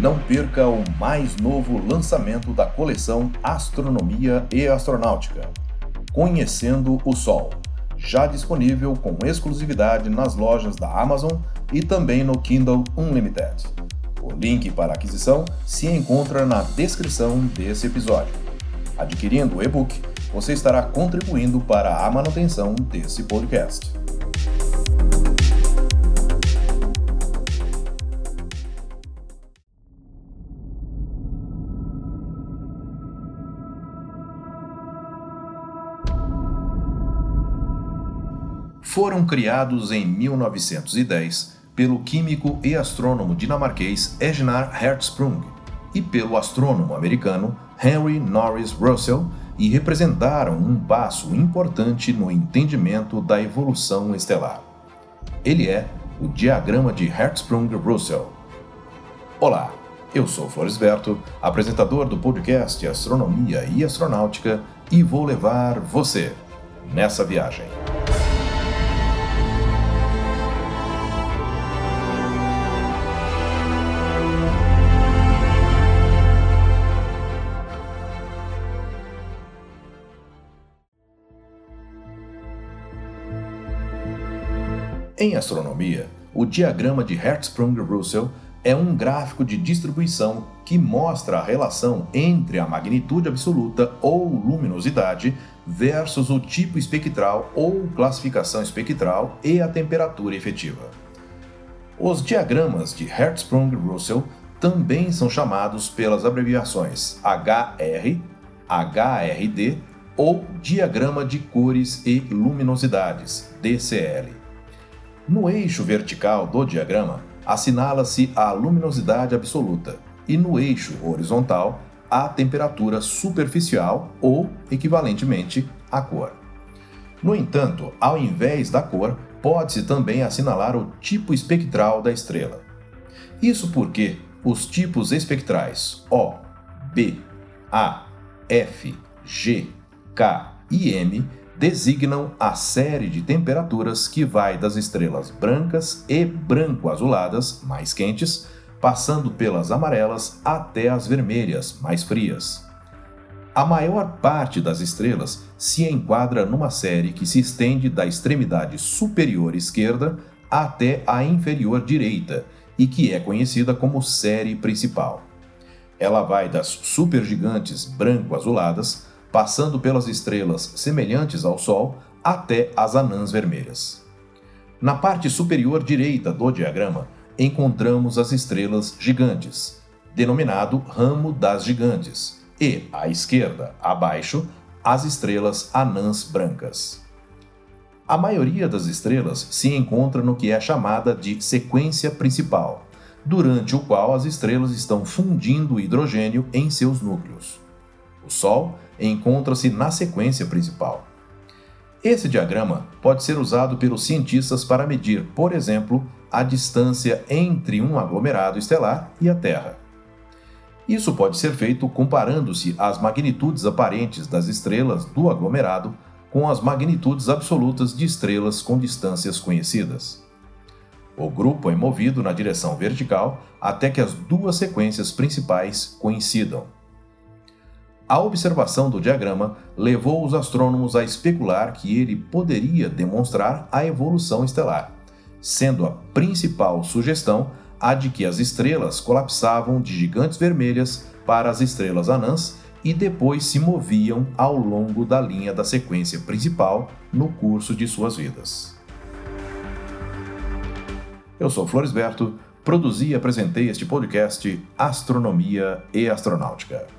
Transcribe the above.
Não perca o mais novo lançamento da coleção Astronomia e Astronáutica, Conhecendo o Sol, já disponível com exclusividade nas lojas da Amazon e também no Kindle Unlimited. O link para aquisição se encontra na descrição desse episódio. Adquirindo o e-book, você estará contribuindo para a manutenção desse podcast. Foram criados em 1910 pelo químico e astrônomo dinamarquês Egnar Hertzsprung e pelo astrônomo americano Henry Norris Russell e representaram um passo importante no entendimento da evolução estelar. Ele é o diagrama de Hertzsprung-Russell. Olá, eu sou Floresberto, apresentador do podcast Astronomia e Astronáutica, e vou levar você nessa viagem. Em astronomia, o diagrama de Hertzsprung-Russell é um gráfico de distribuição que mostra a relação entre a magnitude absoluta ou luminosidade versus o tipo espectral ou classificação espectral e a temperatura efetiva. Os diagramas de Hertzsprung-Russell também são chamados pelas abreviações HR, HRD ou Diagrama de Cores e Luminosidades, DCL. No eixo vertical do diagrama, assinala-se a luminosidade absoluta e no eixo horizontal, a temperatura superficial ou, equivalentemente, a cor. No entanto, ao invés da cor, pode-se também assinalar o tipo espectral da estrela. Isso porque os tipos espectrais O, B, A, F, G, K e M designam a série de temperaturas que vai das estrelas brancas e branco-azuladas, mais quentes, passando pelas amarelas até as vermelhas, mais frias. A maior parte das estrelas se enquadra numa série que se estende da extremidade superior esquerda até a inferior direita e que é conhecida como série principal. Ela vai das supergigantes branco-azuladas passando pelas estrelas semelhantes ao Sol até as anãs vermelhas. Na parte superior direita do diagrama, encontramos as estrelas gigantes, denominado ramo das gigantes, e, à esquerda, abaixo, as estrelas anãs brancas. A maioria das estrelas se encontra no que é chamada de sequência principal, durante o qual as estrelas estão fundindo hidrogênio em seus núcleos. O Sol encontra-se na sequência principal. Esse diagrama pode ser usado pelos cientistas para medir, por exemplo, a distância entre um aglomerado estelar e a Terra. Isso pode ser feito comparando-se as magnitudes aparentes das estrelas do aglomerado com as magnitudes absolutas de estrelas com distâncias conhecidas. O grupo é movido na direção vertical até que as duas sequências principais coincidam. A observação do diagrama levou os astrônomos a especular que ele poderia demonstrar a evolução estelar, sendo a principal sugestão a de que as estrelas colapsavam de gigantes vermelhas para as estrelas anãs e depois se moviam ao longo da linha da sequência principal no curso de suas vidas. Eu sou Floresberto, produzi e apresentei este podcast Astronomia e Astronáutica.